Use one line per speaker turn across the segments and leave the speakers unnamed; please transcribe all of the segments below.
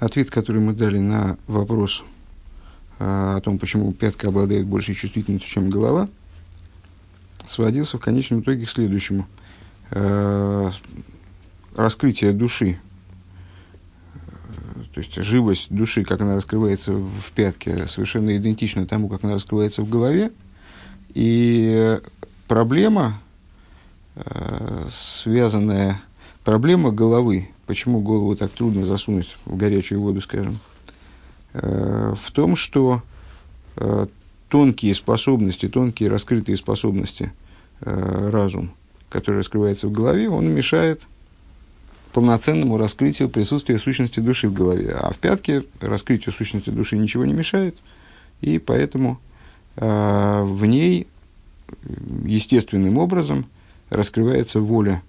Ответ, который мы дали на вопрос о том, почему пятка обладает большей чувствительностью, чем голова, сводился в конечном итоге к следующему. Раскрытие души то есть живость души, как она раскрывается в пятке, совершенно идентична тому, как она раскрывается в голове. И проблема, э, связанная, проблема головы, почему голову так трудно засунуть в горячую воду, скажем, э, в том, что э, тонкие способности, тонкие раскрытые способности, разум, который раскрывается в голове, он мешает полноценному раскрытию присутствия сущности души в голове. А в пятке раскрытию сущности души ничего не мешает, и поэтому э, в ней естественным образом раскрывается воля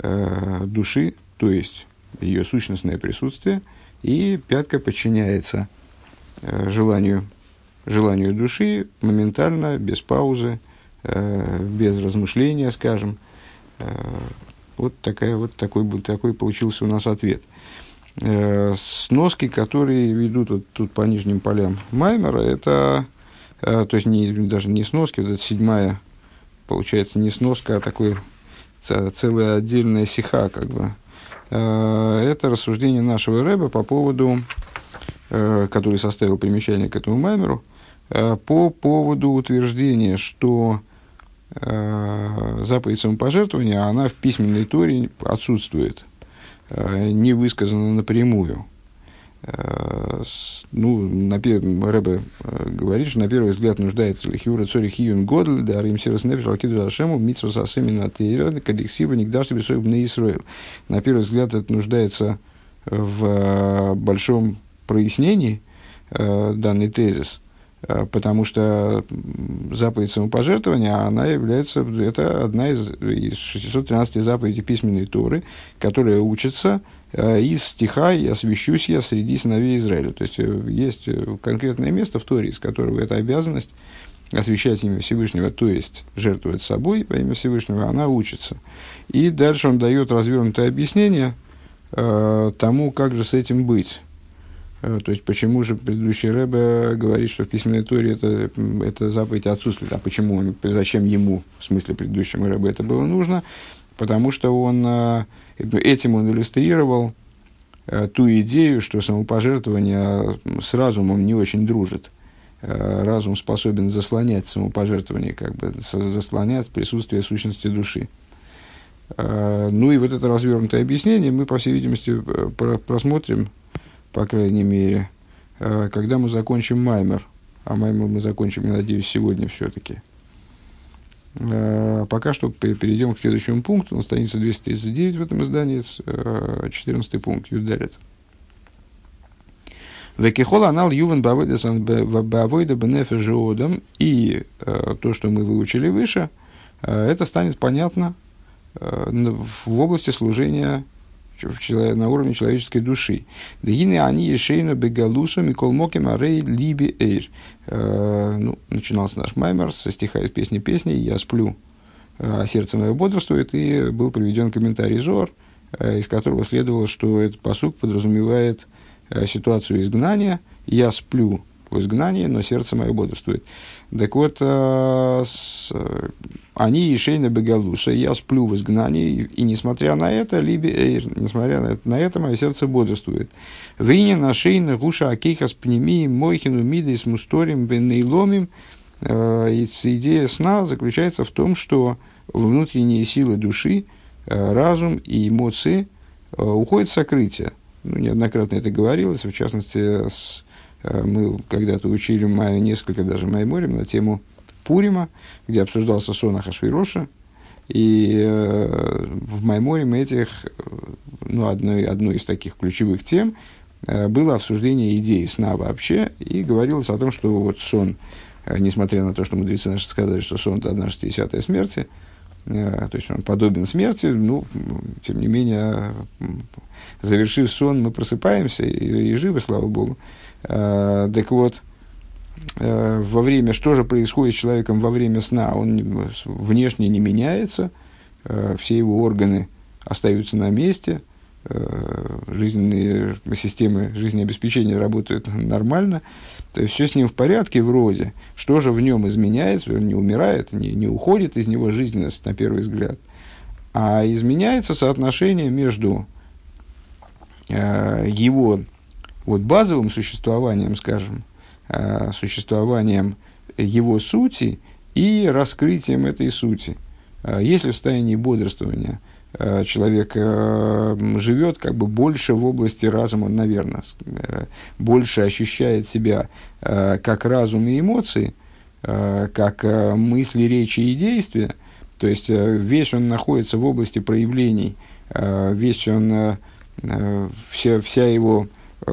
э, души, то есть ее сущностное присутствие, и пятка подчиняется э, желанию, желанию души моментально, без паузы, э, без размышления, скажем, э, вот, такая, вот такой, такой получился у нас ответ. Сноски, которые ведут вот тут по нижним полям Маймера, это, то есть не, даже не сноски, вот это седьмая, получается, не сноска, а такой целая отдельная сиха, как бы. Э, это рассуждение нашего Рэба по поводу, э, который составил примечание к этому Маймеру, э, по поводу утверждения, что заповедь самопожертвования, она в письменной торе отсутствует, не высказана напрямую. Э, ну, на Рэбе говорит, что на первый взгляд нуждается Лихюра Цори Хиюн Годль, да Рим Сирос Нефиш Алкиду Ашему, Митсва Сасемина Тейра, Кадексива Нигдашти Бесоев на Исраил. На первый взгляд это нуждается в большом прояснении данный тезис – Э, потому что заповедь самопожертвования, она является, это одна из, из 613 заповедей письменной Торы, которая учится э, из стиха «Я освящусь я среди сыновей Израиля». То есть, э, есть конкретное место в Торе, из которого эта обязанность освящать имя Всевышнего, то есть жертвовать собой во имя Всевышнего, она учится. И дальше он дает развернутое объяснение э, тому, как же с этим быть. Э, то есть, почему же предыдущий Рэбе говорит, что в письменной туре это, это заповедь отсутствует, а почему, зачем ему, в смысле предыдущему Рэбе, это было нужно? Потому что он, э, этим он иллюстрировал э, ту идею, что самопожертвование с разумом не очень дружит. Разум способен заслонять самопожертвование, как бы заслонять присутствие сущности души. Ну и вот это развернутое объяснение мы, по всей видимости, просмотрим по крайней мере, э, когда мы закончим Маймер. А Маймер мы закончим, я надеюсь, сегодня все-таки. Э, пока что перейдем к следующему пункту. На странице 239 в этом издании, 14 э, пункт, Юдарит. Векихол анал ювен бавойда бенефе жиодом. И то, что мы выучили выше, это станет понятно в области служения на уровне человеческой души. Дагины они ешейну бегалусу микол моким арей либи эйр. Э, ну, начинался наш маймер со стиха из песни песни «Я сплю, а сердце мое бодрствует», и был приведен комментарий Зор, э, из которого следовало, что этот посук подразумевает ситуацию изгнания «Я сплю, в изгнании, но сердце мое бодрствует. Так вот, э, с, э, они Ешейна Бегалуса, я сплю в изгнании, и, и несмотря на это, либо, э, несмотря на это, на это, мое сердце бодрствует. Вине на шейна гуша акейхас пнемии мойхину мидис мусторим бенейломим. Э, идея сна заключается в том, что внутренние силы души, разум и эмоции уходят в сокрытие. Ну, неоднократно это говорилось, в частности, с мы когда-то учили маю, несколько даже Майморим на тему Пурима, где обсуждался сон Ахашвироша. И э, в Майморим этих, э, ну, одной, одной из таких ключевых тем э, было обсуждение идеи сна вообще, и говорилось о том, что вот сон, э, несмотря на то, что мудрецы наши сказали, что сон – это одна шестидесятая смерти, э, то есть он подобен смерти, ну, тем не менее, завершив сон, мы просыпаемся и, и живы, слава Богу. Э, так вот, э, во время, что же происходит с человеком во время сна? Он внешне не меняется, э, все его органы остаются на месте, жизненные системы жизнеобеспечения работают нормально, то есть все с ним в порядке вроде. Что же в нем изменяется? Он не умирает, не, не уходит из него жизненность, на первый взгляд. А изменяется соотношение между его вот, базовым существованием, скажем, э, существованием его сути и раскрытием этой сути. Э, если в состоянии бодрствования э, человек э, живет как бы больше в области разума, наверное, больше ощущает себя как разум и эмоции, как мысли, речи и действия, то есть весь он находится в области проявлений, весь он, вся, вся его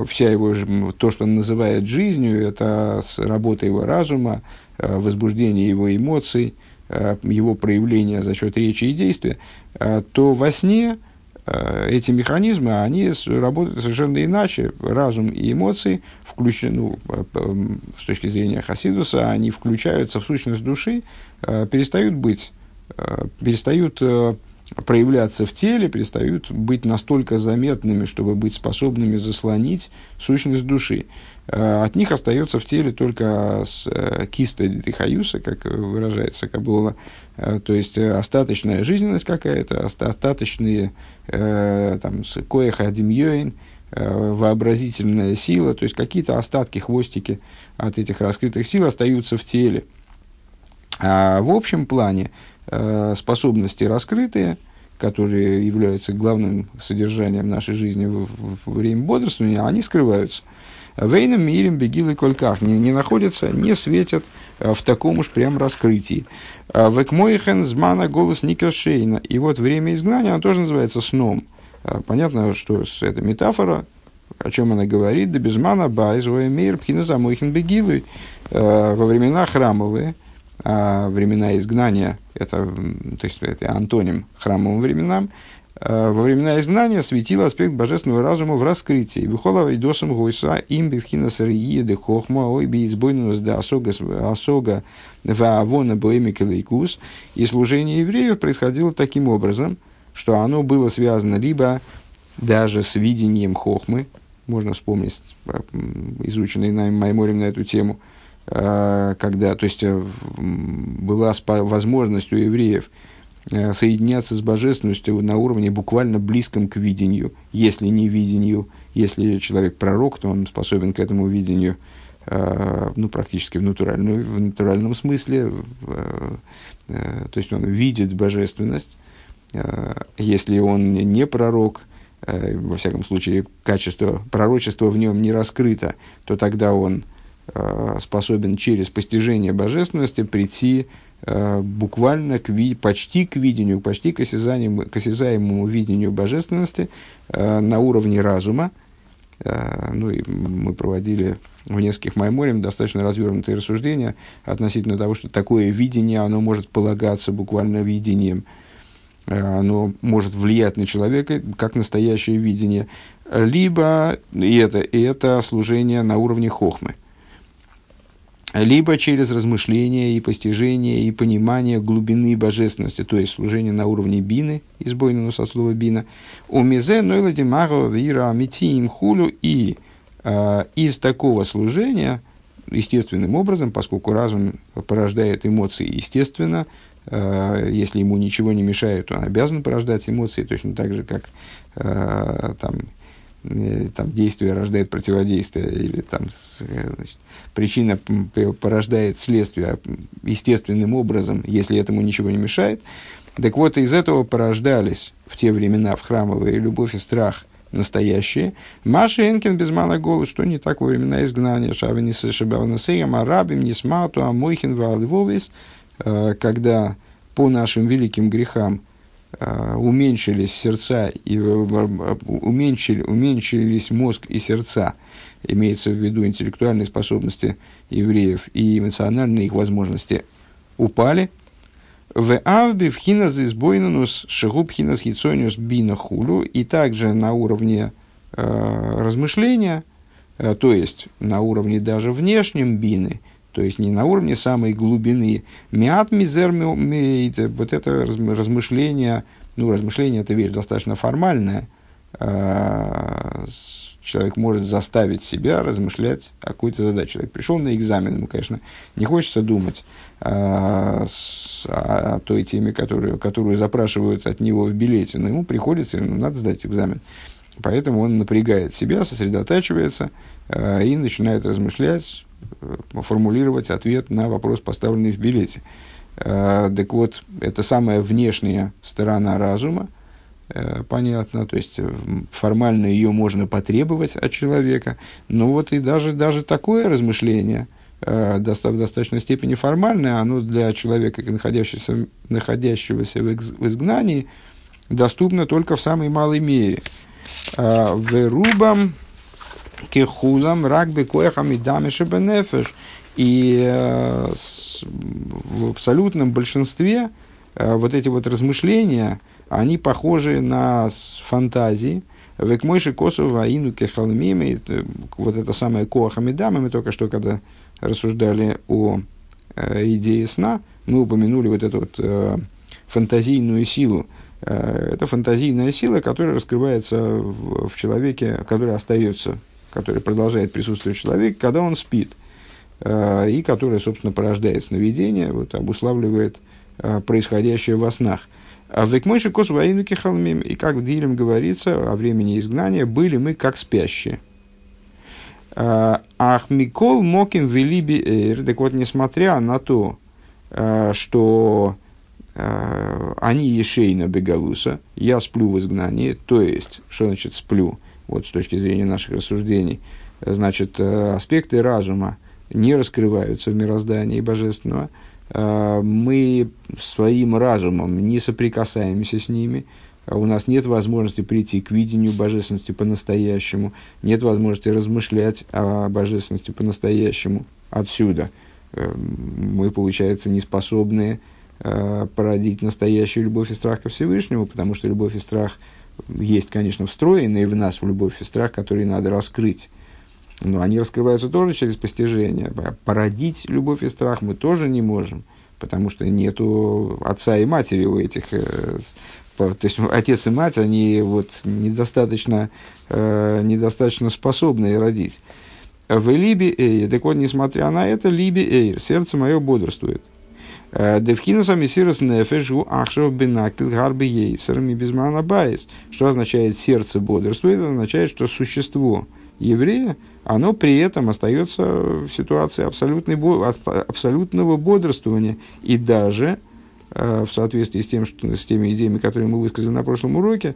вся его, то, что он называет жизнью, это работа его разума, Э, возбуждение его эмоций, э, его проявления за счет речи и действия, э, то во сне эти механизмы, они работают совершенно иначе. Разум и эмоции, включены, ну, с точки зрения Хасидуса, они включаются в сущность души, перестают быть, перестают проявляться в теле, перестают быть настолько заметными, чтобы быть способными заслонить сущность души. Э, от них остается в теле только э, киста дихаюса, как выражается Кабула, э, то есть остаточная жизненность какая-то, остаточные там, коеха адимьёин, вообразительная сила, то есть какие-то остатки, хвостики от этих раскрытых сил остаются в теле. А в общем плане способности раскрытые, которые являются главным содержанием нашей жизни в, в время бодрствования, они скрываются – Вейном мирим бегил и кольках не, не находятся, не светят э, в таком уж прям раскрытии. Э, Векмойхен змана голос Никашейна. И вот время изгнания, оно тоже называется сном. Э, понятно, что это метафора, о чем она говорит, да безмана байзуя мир пхина замойхин бегилуй. Во времена храмовые, а времена изгнания, это, то есть это антоним храмовым временам, Э, во времена изгнания светил аспект божественного разума в раскрытии. Вихола вейдосом гойса им бифхина сарии хохма ой би избойнус да осога осога ваавона боэмикелейкус. И служение евреев происходило таким образом, что оно было связано либо даже с видением хохмы, можно вспомнить изученный нами Майморем на эту тему, когда, то есть, была возможность у евреев – Э, соединяться с божественностью на уровне буквально близком к видению, если не видению, если человек пророк, то он способен к этому видению, э, ну, практически в, натуральном, в натуральном смысле, э, то есть он видит божественность, если он не пророк, во всяком случае, качество пророчества в нем не раскрыто, то тогда он способен через постижение божественности прийти Э, буквально к, почти к видению, почти к осязаемому, к осязаемому видению божественности э, на уровне разума. Э, ну, и мы проводили в нескольких майморем достаточно развернутые рассуждения относительно того, что такое видение, оно может полагаться буквально видением, оно может влиять на человека как настоящее видение, либо и это, и это служение на уровне хохмы либо через размышление и постижение и понимание глубины божественности, то есть служение на уровне бины, избойного со слова бина, у мизе нойла димаро вира митиим хулю и э, из такого служения, естественным образом, поскольку разум порождает эмоции естественно, э, если ему ничего не мешает, он обязан порождать эмоции, точно так же, как э, там, там, действие рождает противодействие, или там, э, значит, причина порождает следствие естественным образом, если этому ничего не мешает. Так вот, из этого порождались в те времена в храмовые любовь и страх настоящие. Маша Энкин без мана голод, что не так во времена изгнания. Шавини Сашабавнасеям, Арабим, Нисмату, Амойхин, Валдвовис, э, когда по нашим великим грехам – Э, уменьшились сердца и э, уменьшили, уменьшились мозг и сердца, имеется в виду интеллектуальные способности евреев и эмоциональные их возможности. Упали. В авби в хинас избойнанус шигуб хинас хицониус бина хулю и также на уровне э, размышления, э, то есть на уровне даже внешнем бины – то есть не на уровне самой глубины. Миат мизер вот это размышление, ну, размышление это вещь достаточно формальная, э, человек может заставить себя размышлять о какой-то задаче. Человек пришел на экзамен, ему, конечно, не хочется думать о, о той теме, которую, которую запрашивают от него в билете, но ему приходится, ему надо сдать экзамен. Поэтому он напрягает себя, сосредотачивается э, и начинает размышлять, э, формулировать ответ на вопрос, поставленный в билете. Э, так вот, это самая внешняя сторона разума, Э, понятно, то есть э, формально ее можно потребовать от человека, но вот и даже, даже такое размышление э, в достаточной степени формальное, оно для человека, находящегося, находящегося в изгнании, доступно только в самой малой мере. В рубам кехулам рагби коехам и дамеши бенефеш. И в абсолютном большинстве вот эти вот размышления – они похожи на фантазии. Векмойши косу ваину кехалмими, вот это самое коахамидама, мы только что, когда рассуждали о э, идее сна, мы упомянули вот эту вот э, фантазийную силу. Э, это фантазийная сила, которая раскрывается в, в человеке, которая остается, которая продолжает присутствовать в человеке, когда он спит, э, и которая, собственно, порождает сновидение, вот, обуславливает э, происходящее во снах. А в Векмойши кос воинуки халмим. И как в Дилем говорится о времени изгнания, были мы как спящие. А, Ах Микол Моким Велиби Эйр. Так вот, несмотря на то, что они Ешейна Бегалуса, я сплю в изгнании, то есть, что значит сплю, вот с точки зрения наших рассуждений, значит, аспекты разума не раскрываются в мироздании божественного – Э, мы своим разумом не соприкасаемся с ними, у нас нет возможности прийти к видению божественности по-настоящему, нет возможности размышлять о божественности по-настоящему отсюда. Э, мы, получается, не способны э, породить настоящую любовь и страх ко Всевышнему, потому что любовь и страх есть, конечно, встроенные в нас в любовь и страх, которые надо раскрыть. Но они раскрываются тоже через постижение. Породить любовь и страх мы тоже не можем, потому что нету отца и матери у этих. Э, то есть отец и мать, они вот недостаточно, э, недостаточно способны родить. В Либи Эйр, так вот, несмотря на это, Либи Эйр, сердце мое бодрствует. Э, Девкинаса мессирос нефежу ахшев бенакил гарби безмана байс. Что означает сердце бодрствует? Это означает, что существо еврея – оно при этом остается в ситуации абсолютного бодрствования. И даже э, в соответствии с, тем, что, с теми идеями, которые мы высказали на прошлом уроке,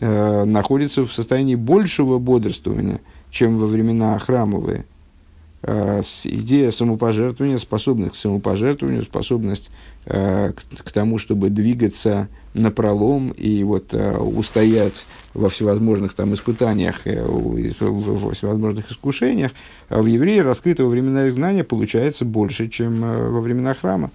э, находится в состоянии большего бодрствования, чем во времена храмовые. Э, идея самопожертвования, способность к самопожертвованию, способность э, к, к тому, чтобы двигаться на пролом и вот э, устоять во всевозможных там испытаниях, э, во всевозможных искушениях, а в евреи раскрытого времена изгнания получается больше, чем э, во времена храма.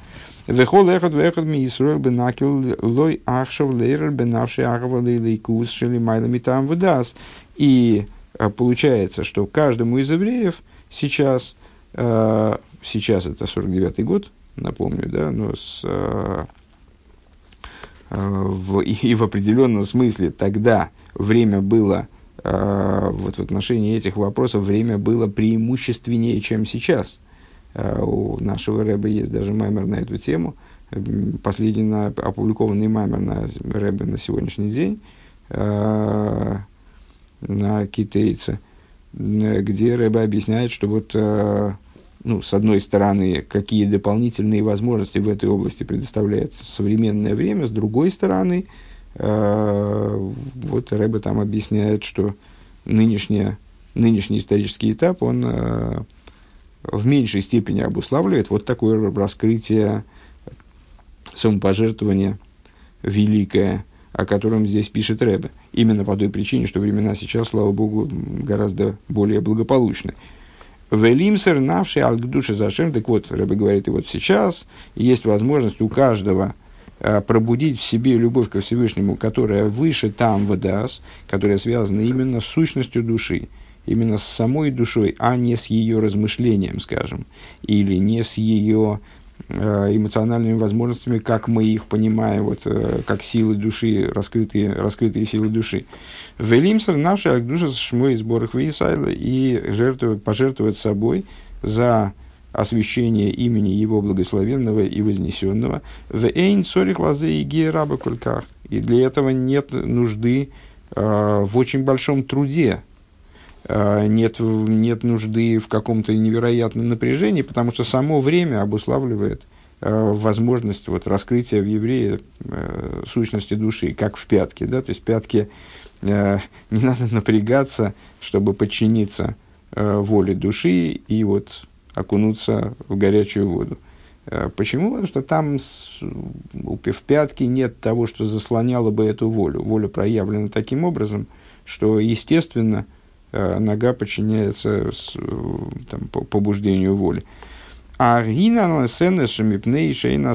И получается, что каждому из евреев – сейчас, э, сейчас это 49-й год, напомню, да, но с, э, э, в, и в определенном смысле тогда время было, э, вот в отношении этих вопросов, время было преимущественнее, чем сейчас. Э, у нашего рэба есть даже маймер на эту тему, последний на, опубликованный маймер на рэбе на сегодняшний день, э, на китайце – где Рэба объясняет, что вот, э, ну, с одной стороны, какие дополнительные возможности в этой области предоставляет современное время, с другой стороны, э, вот Рэба там объясняет, что нынешняя, нынешний исторический этап, он э, в меньшей степени обуславливает вот такое раскрытие самопожертвования великое, о котором здесь пишет Рэбе. Именно по той причине, что времена сейчас, слава Богу, гораздо более благополучны. Велимсер навший алгдуши зашем. Так вот, Рэбе говорит, и вот сейчас есть возможность у каждого а, пробудить в себе любовь ко Всевышнему, которая выше там выдаст, которая связана именно с сущностью души, именно с самой душой, а не с ее размышлением, скажем, или не с ее э, эмоциональными возможностями, как мы их понимаем, вот, э, как силы души, раскрытые, раскрытые силы души. Велимсер наши агдуша шмой сборах Вейсайла и жертвовать, пожертвовать собой за освящение имени Его благословенного и вознесенного. В эйн сорих лазе и гераба кульках. И для этого нет нужды э, в очень большом труде, э, нет, нет нужды в каком-то невероятном напряжении, потому что само время обуславливает э, возможность вот, раскрытия в еврее э, сущности души, как в пятке. Да? То есть пятки э, не надо напрягаться, чтобы подчиниться э, воле души и вот окунуться в горячую воду. Э, почему? Потому что там в пятке нет того, что заслоняло бы эту волю. Воля проявлена таким образом, что, естественно, э, нога подчиняется там, побуждению воли. А гина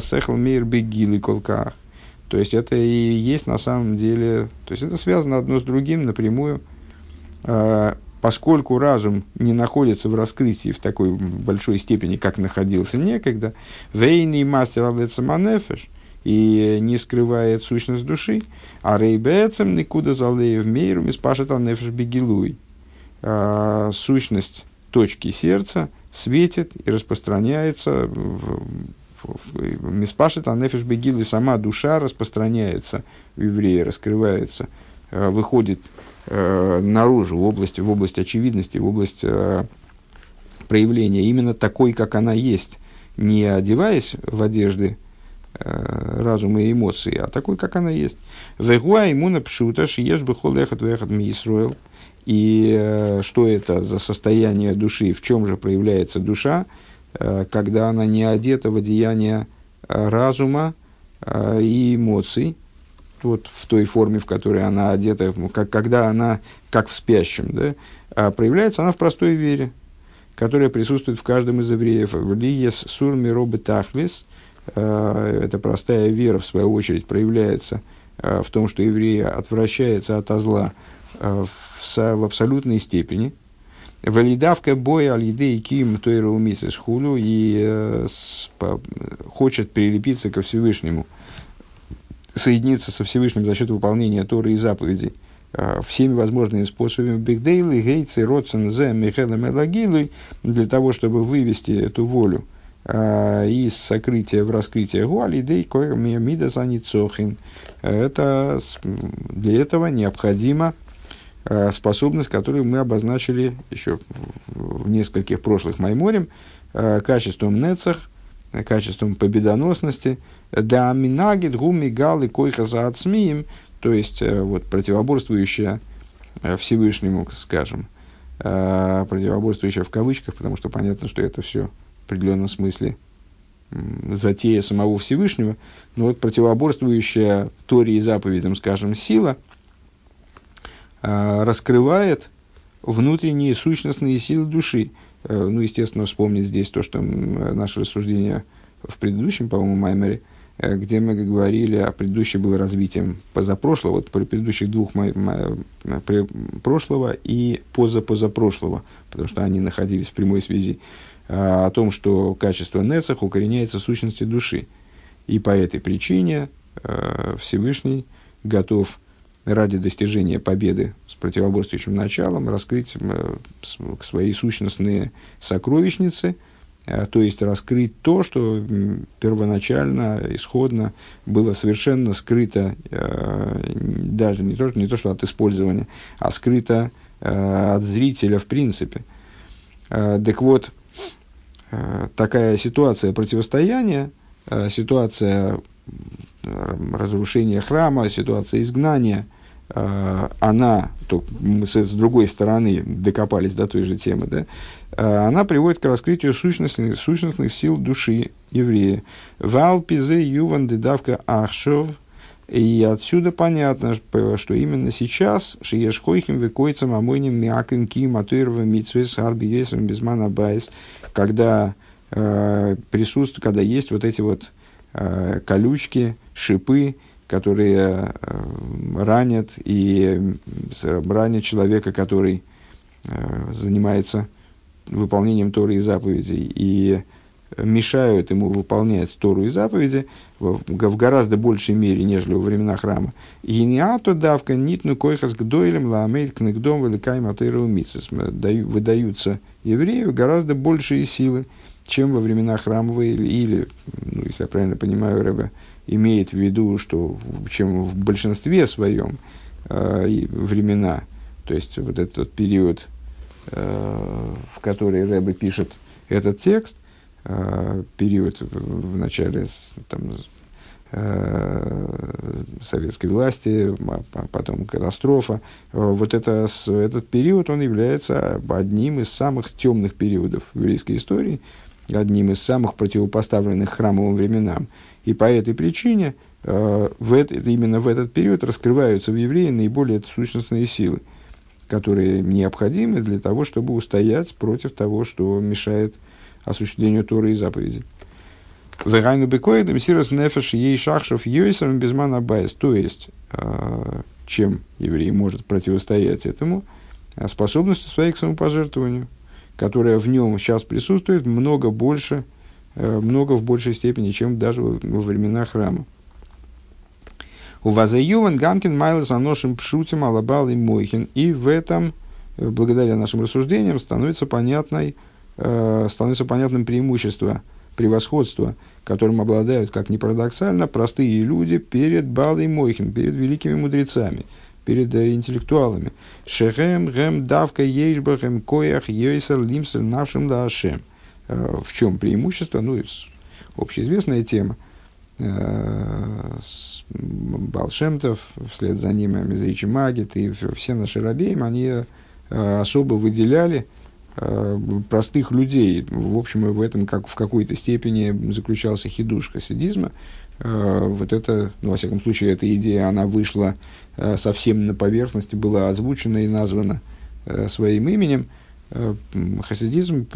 сехл мейр бегилы колках. То есть это и есть на самом деле, то есть это связано одно с другим напрямую. Э, поскольку разум не находится в раскрытии в такой большой степени, как находился некогда, вейный мастер алецаманефеш, и не скрывает сущность души, а рейбецем никуда залеев мейру миспашет нефеш бегилуй. А, сущность точки сердца светит и распространяется Миспашет нефеш бегилуй, сама душа распространяется в евреи, раскрывается, а, выходит э, наружу, в область, в область очевидности, в область э, проявления, именно такой, как она есть, не одеваясь в одежды э, разума и эмоции, а такой, как она есть. Вегуа имуна пшуташ ешь бы холехат вехат мисруэл. И э, что это за состояние души, в чем же проявляется душа, э, когда она не одета в одеяние э, разума и эмоций, вот в той форме, в которой она одета, как, когда она как в спящем, да, а проявляется она в простой вере, которая присутствует в каждом из евреев. Лиес сур миробы тахлис, эта простая вера, в свою очередь, проявляется в том, что еврей отвращается от зла в, в абсолютной степени. Валидавка боя алиды и ким тойра умисес хулу и хочет прилепиться ко Всевышнему – соединиться со Всевышним за счет выполнения Торы и заповедей а, всеми возможными способами Бигдейлы, Гейцы, Родсен, Зе, Михайла Мелагилы, для того, чтобы вывести эту волю а, из сокрытия в раскрытие Гуали, Дей, Мида Саницохин. Это, для этого необходима а, способность, которую мы обозначили еще в нескольких прошлых Майморем, качеством Нецах, качеством победоносности – да минагит гуми галы койха за ацмием, то есть э, вот, противоборствующая э, Всевышнему, скажем, э, противоборствующая в кавычках, потому что понятно, что это все в определенном смысле затея самого Всевышнего, но вот противоборствующая Торе и заповедям, скажем, сила раскрывает внутренние сущностные силы души. Ну, естественно, вспомнить здесь то, что наше рассуждение в предыдущем, по-моему, Маймере – Э, где мы говорили, а предыдущее было развитием позапрошлого, вот при предыдущих двух прошлого и позапозапрошлого, потому что они находились в прямой связи, о том, что качество Нецах укореняется в сущности души. И по этой причине э, Всевышний готов ради достижения победы с противоборствующим началом раскрыть э, свои сущностные сокровищницы – Э, то есть раскрыть то, что первоначально, исходно было совершенно скрыто, э, даже не то, не то что от использования, а скрыто э, от зрителя в принципе. Так вот, такая ситуация противостояния, ситуация разрушения храма, ситуация изгнания, она, то мы с другой стороны докопались до той же темы, да, Э, она приводит к раскрытию сущностных, сущностных сил души еврея. Валпизе юван дедавка ахшов. И отсюда понятно, что именно сейчас שיש חוחים וקוצים המונעים מקיום התורה והמצוות הרבה יותר מבזמן הבית, когда э, присутствует, когда есть вот эти вот э, колючки, шипы, которые э, ранят и ранят человека, который э, занимается выполнением Торы и заповедей, и мешают ему выполнять Тору и заповеди в, в гораздо большей мере, нежели во времена храма. И не ато давка нитну койхас гдойлем ламейт книгдом великай матейру Выдаются еврею гораздо большие силы, чем во времена храмовые, или, или ну, если я правильно понимаю, Рэбе имеет в виду, что чем в большинстве своем э, времена, то есть вот этот период, э, в который Рэбе пишет этот текст, э, период в начале там, советской власти, потом катастрофа. Вот это, этот период, он является одним из самых темных периодов в еврейской истории, одним из самых противопоставленных храмовым временам. И по этой причине э, в это, именно в этот период раскрываются в евреи наиболее сущностные силы, которые необходимы для того, чтобы устоять против того, что мешает осуществлению Торы и заповедей. Вегайну бекоидом сирос нефеш ей шахшев йойсом безман абайс. То есть, э, чем еврей может противостоять этому, способностью своей к самопожертвованию, которая в нем сейчас присутствует много больше, э, много в большей степени, чем даже во времена храма. У Вазаюван Гамкин Майлас Аношим Пшутим Алабал и Мойхин. И в этом, э, благодаря нашим рассуждениям, становится, понятной, э, становится понятным преимущество, превосходство, которым обладают, как ни парадоксально, простые люди перед Балой Мойхин, перед великими мудрецами – перед э, интеллектуалами. Шехем, гем, давка, ейшбахем, коях, йойсер, лимсер, навшим да ашем. Э, в чем преимущество? Ну, общеизвестная тема. Э, Балшемтов, вслед за ним Мизричи Магит и все наши рабеем, они особо выделяли простых людей. В общем, в этом как в какой-то степени заключался хидуш хасидизма. Вот это, ну, во всяком случае, эта идея, она вышла совсем на поверхности была озвучена и названа э, своим именем, э, хасидизм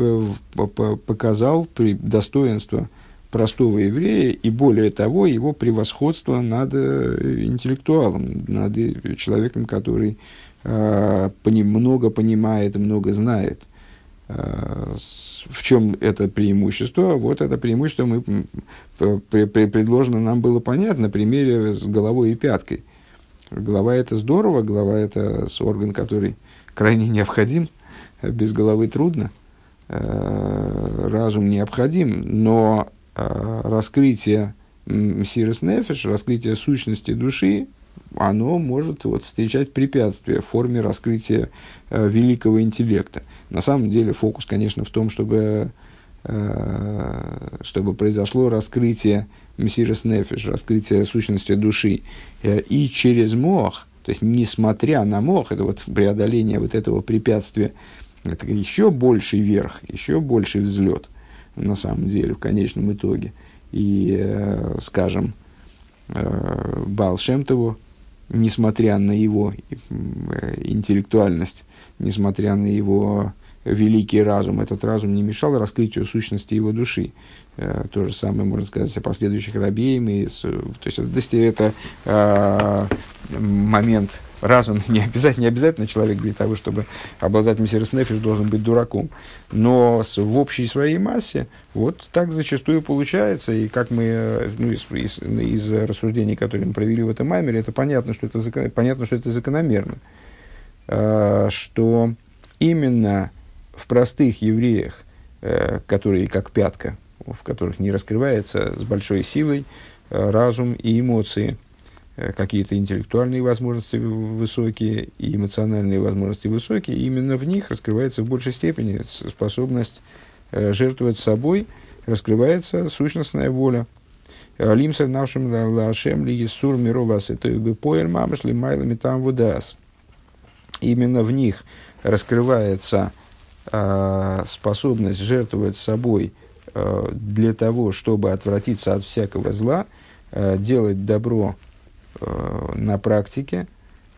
показал достоинство простого еврея и, более того, его превосходство над интеллектуалом, над человеком, который много понимает, много знает. В чем это преимущество? Вот это преимущество мы, предложено нам было понять на примере с головой и пяткой – Голова это здорово, голова это орган, который крайне необходим, без головы трудно, э, разум необходим, но э, раскрытие Сирис Нефиш, раскрытие сущности души, оно может вот, встречать препятствия в форме раскрытия э, великого интеллекта. На самом деле фокус, конечно, в том, чтобы, э, чтобы произошло раскрытие Мессирос Нефиш, раскрытие сущности души, э, и через мох, то есть несмотря на мох, это вот преодоление вот этого препятствия, это еще больший верх, еще больший взлет на самом деле в конечном итоге. И, э, скажем, э, Бал Шемтову, несмотря на его интеллектуальность, несмотря на его великий разум, этот разум не мешал раскрытию сущности его души. Э, то же самое можно сказать о последующих рабеям. То есть это, это э, момент разум не обязательно, не обязательно человек для того, чтобы обладать мессирос нефиш, должен быть дураком. Но в общей своей массе вот так зачастую получается. И как мы ну, из, из, из рассуждений, которые мы провели в этом маймере, это понятно, что это, понятно, что это закономерно. Э, что именно в простых евреях, э, которые как пятка, в которых не раскрывается с большой силой э, разум и эмоции, э, какие-то интеллектуальные возможности высокие и эмоциональные возможности высокие, именно в них раскрывается в большей степени способность жертвовать собой, раскрывается сущностная воля. Лимсер нашим лашем ли есур мировас это бы поэль мамышли майлами там водас. Именно в них раскрывается способность жертвовать собой э, для того, чтобы отвратиться от всякого зла, э, делать добро на практике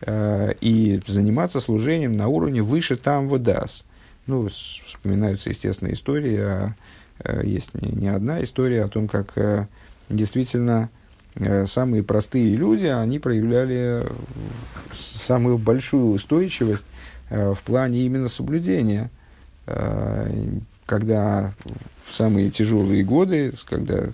и заниматься служением на уровне выше там водас. Ну, вспоминаются, естественно, истории, а, есть не одна история о том, как действительно самые простые люди, они проявляли самую большую устойчивость в плане именно соблюдения – Э, когда самые тяжелые годы, когда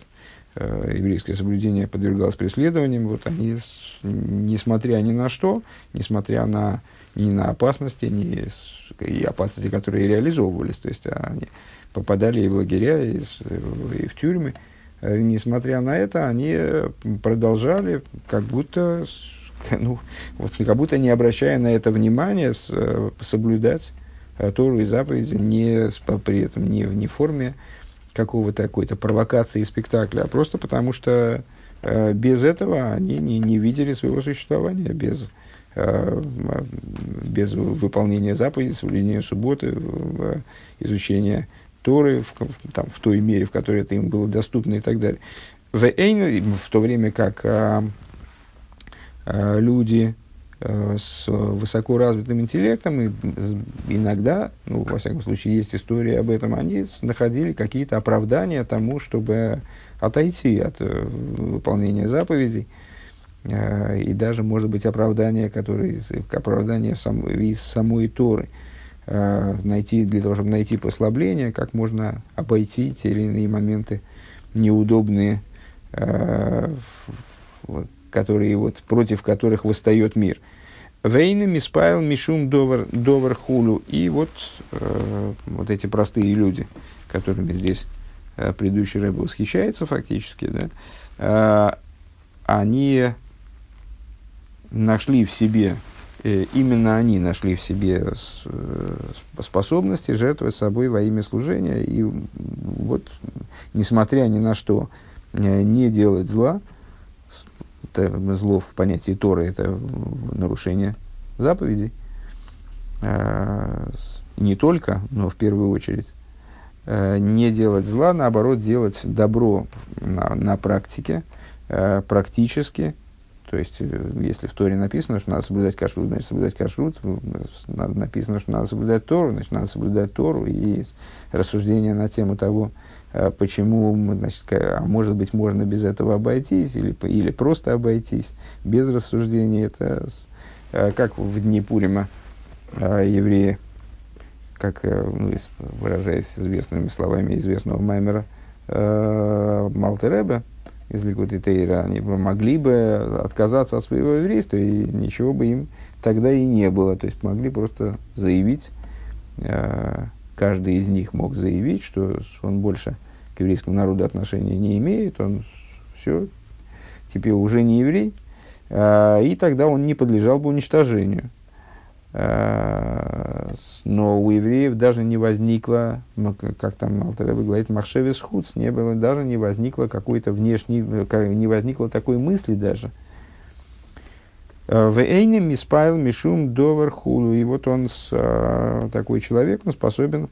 э, еврейское соблюдение подвергалось преследованиям, вот они, несмотря ни на что, несмотря на ни на опасности, ни и опасности, которые реализовывались, то есть они попадали и в лагеря, и, и в тюрьмы, э, несмотря на это, они продолжали как будто, ну, вот, как будто не обращая на это внимания, соблюдать Тору и заповеди не, при этом не, не в форме какого-то какой-то провокации и спектакля, а просто потому что э, без этого они не, не видели своего существования, без, э, без выполнения заповедей, соблюдения субботы, э, изучения Торы в, там, в той мере, в которой это им было доступно и так далее. В, в то время как э, э, люди с высоко развитым интеллектом, и иногда, ну, во всяком случае, есть история об этом, они находили какие-то оправдания тому, чтобы отойти от э, выполнения заповедей, э, и даже, может быть, оправдания, которые, оправдания сам, из самой Торы, найти, для того, чтобы найти послабление, как можно обойти те или иные моменты неудобные, которые, вот, против которых восстает мир – Вейна миспайл мишум довар, довар хулу. И вот, э, вот эти простые люди, которыми здесь э, предыдущий рэб восхищается фактически, да, э, они нашли в себе, э, именно они нашли в себе с, э, способности жертвовать собой во имя служения. И вот, несмотря ни на что, э, не делать зла, зло в понятии Торы, это нарушение заповедей. А, не только, но в первую очередь. А, не делать зла, наоборот, делать добро на, на практике, а, практически. То есть, э, если в Торе написано, что надо соблюдать кашрут, значит, соблюдать кашрут. Написано, что надо соблюдать Тору, значит, надо соблюдать Тору. И рассуждение на тему того, почему, значит, а может быть, можно без этого обойтись, или, или просто обойтись, без рассуждения. Это а как в дни Пурима евреи, как, э, ну, выражаясь известными словами известного Маймера, Малтереба, из Ликут и Тейра, они могли бы отказаться от своего еврейства, и ничего бы им тогда и не было. То есть могли просто заявить, каждый из них мог заявить, что он больше к еврейскому народу отношения не имеет, он все, теперь уже не еврей, а, и тогда он не подлежал бы уничтожению. А, но у евреев даже не возникло, как там Алтарева говорит, Махшевис Хуц, не было, даже не возникло какой-то внешней, не возникло такой мысли даже, в Эйне Миспайл Мишум Довар Хулу. И вот он, с, а, такой человек, он способен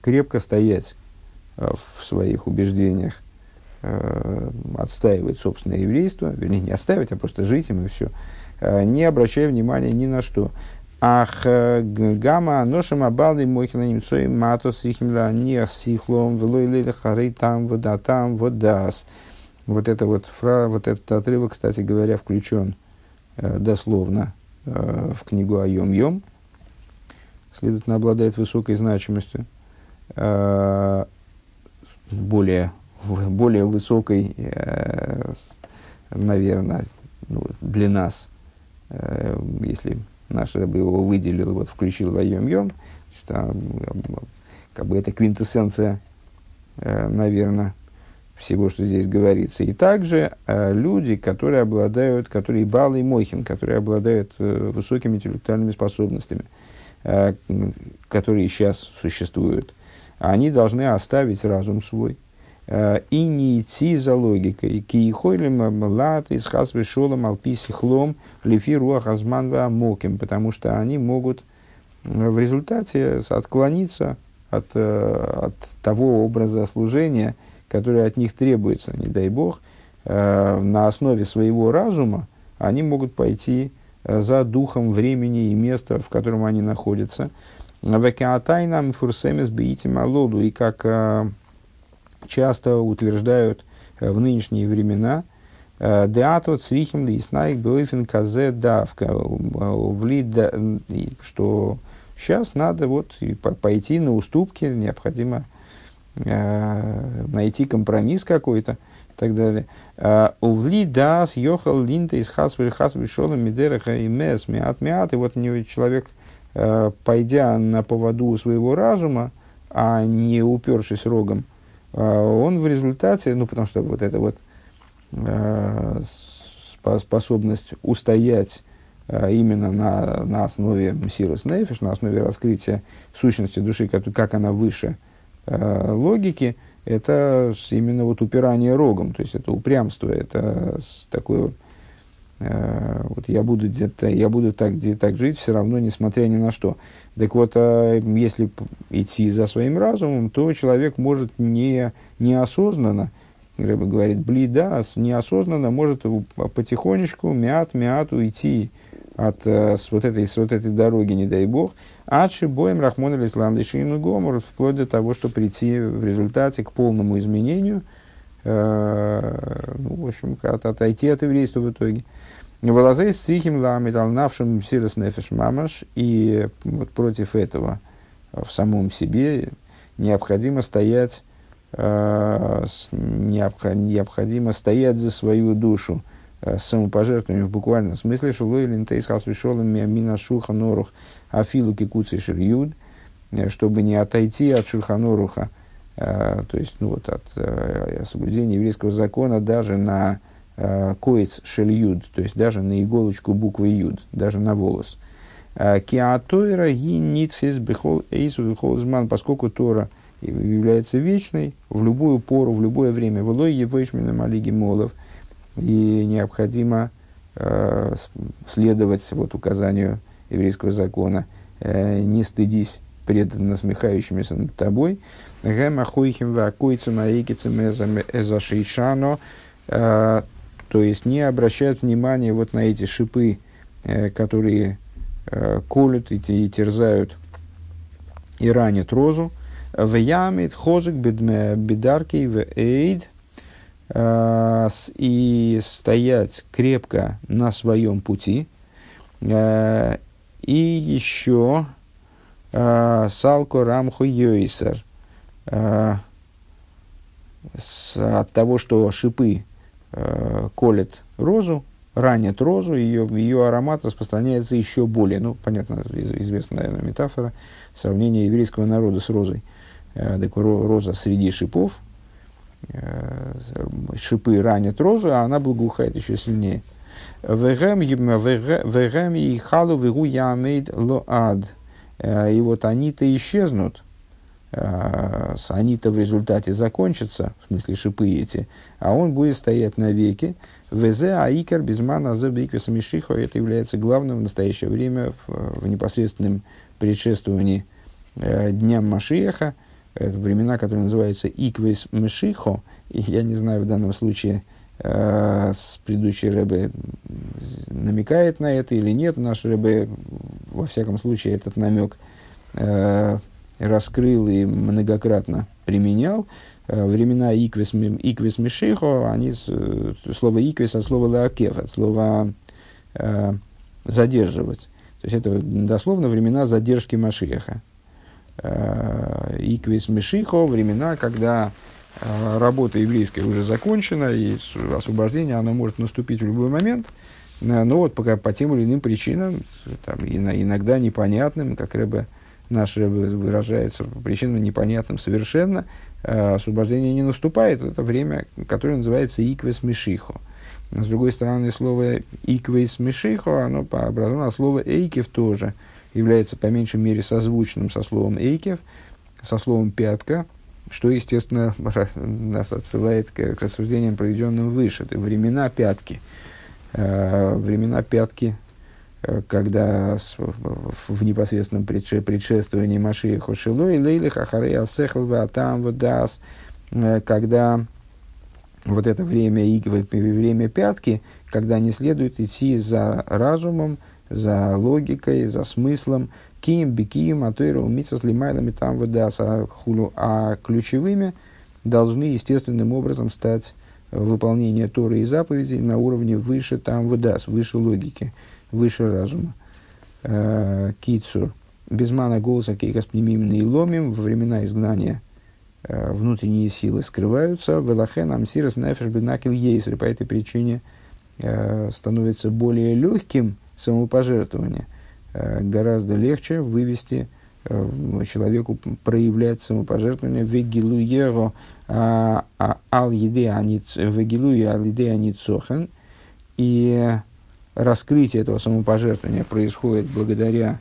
крепко стоять а, в своих убеждениях, отстаивать собственное еврейство, вернее, не отстаивать, а просто жить им и все, не обращая внимания ни на что. Ах, гамма ношем абалды мохина немцой матос ихимла не сихлом велой хары там вода там водас. Вот это вот фра, вот этот отрывок, кстати говоря, включен Э, дословно э, в книгу о Йом-Йом, следовательно, обладает высокой значимостью, э, более, более высокой, наверное, ну, для нас, если наш бы его выделил, вот включил в Йом-Йом, как бы это квинтэссенция, наверное, всего, что здесь говорится. И также э, люди, которые обладают, которые Балы и Мойхин, которые обладают э, высокими интеллектуальными способностями, э, которые сейчас существуют, они должны оставить разум свой э, и не идти за логикой. Киихойлем лат из хазвешолом алписихлом лифиру ахазман моким, потому что они могут в результате отклониться от, э, от того образа служения, которые от них требуется, не дай бог, э, на основе своего разума они могут пойти э, за духом времени и места, в котором они находятся. Векеатайнам фурсемес беитим алоду. И как э, часто утверждают в нынешние времена, Деато црихим лиснайк бёйфен казе давка. Что сейчас надо вот пойти на уступки, необходимо найти компромисс какой-то и так далее. Э, Увли дас йохал линта из хасвель хасвель шолом мидераха и мес миат миат. И вот человек, э, пойдя на поводу своего разума, а не упершись рогом, он в результате, ну потому что вот это вот способность устоять именно на, на основе Сирос Нефиш, на основе раскрытия сущности души, как, как она выше э, логики, это именно вот упирание рогом, то есть это упрямство, это такое, э, вот я буду где-то, я буду так, где так жить, все равно, несмотря ни на что. Так вот, э, если идти за своим разумом, то человек может не, неосознанно, Рэба говорит, блида, неосознанно может потихонечку, мят, мят уйти от э, с вот, этой, с вот этой дороги, не дай бог, Адши боем Рахмон Алислам Лишину Гомор, вплоть до того, что прийти в результате к полному изменению, э, ну, в общем, от, отойти от еврейства в итоге. Валазей стрихим ламит алнавшим сирос нефеш мамаш, и вот против этого в самом себе необходимо стоять, э, необходимо стоять за свою душу, самопожертвованием в буквальном смысле, что лойлин тейс хасвишолом мина шулханорух афилу кикуци ширюд, э, чтобы не отойти от шульханоруха, э, то есть ну, вот, от соблюдения еврейского закона даже на коиц шельюд, то есть даже на иголочку буквы юд, даже на волос. Киатойра ги ницис бихол эйсу бихол зман, поскольку Тора является вечной в любую пору, в любое время. Влой евэшмина малиги молов – и необходимо э, следовать вот, указанию еврейского закона э, «не стыдись пред насмехающимися над тобой». Гэма хуйхим вакуйцем аикицем эзашейшано. Э, то есть не обращают внимания вот на эти шипы, э, которые э, колют и, и терзают и ранят розу. В ямит хозик бедарки в эйд – и стоять крепко на своем пути. Э, и еще э, салко рамху йойсер. От того, что шипы колят розу, ранят розу, ее, ее аромат распространяется еще более. Ну, понятно, известная, наверное, метафора, сравнение еврейского народа с розой. Так, роза среди шипов, Э, шипы ранят розу, а она благоухает еще сильнее. Вегем и халу вегу ямейд лоад. Э, и вот они-то исчезнут, э, они-то в результате закончатся, в смысле шипы эти, а он будет стоять навеки. Везе аикер безмана забиквеса мишиха, это является главным в настоящее время в, в непосредственном предшествовании э, дням Машиеха – это времена, которые называются Иквис Мешихо, и я не знаю в данном случае, э, с предыдущей Рэбе намекает на это или нет. Наш Рэбе, во всяком случае, этот намек э, раскрыл и многократно применял. Э, времена Иквис, иквис Мешихо, они, э, слово Иквис от слова Лаакев, от слова э, задерживать. То есть это дословно времена задержки Машиеха. Э, Иквис Мишихо, времена, когда э, работа еврейская уже закончена, и освобождение оно может наступить в любой момент, э, но вот пока по тем или иным причинам, там, иногда непонятным, как Рэбе, наш Рэбе выражается, по причинам непонятным совершенно, освобождение не наступает. Это время, которое называется Иквис Мишихо. С другой стороны, слово Иквис Мишихо, оно образовано от слова Эйкев тоже – является по меньшей мере созвучным со словом «эйкев», со словом «пятка», что, естественно, нас отсылает к, рассуждениям, проведенным выше. Это времена пятки. Э, времена пятки, э, когда в, непосредственном предшествовании Машииху Шило и Лейли Хахарей Асехл Атам Вадас, э, когда вот это время, время пятки, когда не следует идти за разумом, за логикой, за смыслом. Кием, бикием, атойра, умитсас, лимайлами, там выдаса хулю. А ключевыми должны естественным образом стать выполнение Торы и заповедей на уровне выше там выдас, выше логики, выше разума. Э, кицур. Безмана голоса кейкас пнемим и ломим во времена изгнания внутренние силы скрываются. Велахен амсирас нефеш бенакил ейсер. По этой причине становится более легким самопожертвование. Гораздо легче вывести человеку проявлять самопожертвование вегилуеро а, а, ал еде вегилуе ал и раскрытие этого самопожертвования происходит благодаря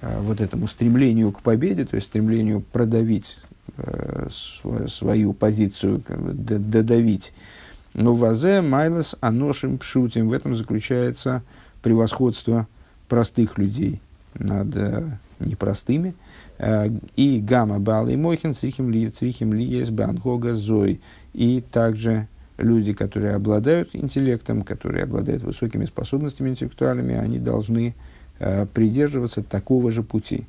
э, вот этому стремлению к победе, то есть стремлению продавить э, свою позицию, додавить. Но вазе майлас аношим пшутим. В этом заключается превосходство простых людей над э, непростыми. Э, и гамма бал и мохин црихим ли црихим ли есть банхога зой. И также люди, которые обладают интеллектом, которые обладают высокими способностями интеллектуальными, они должны э, придерживаться такого же пути.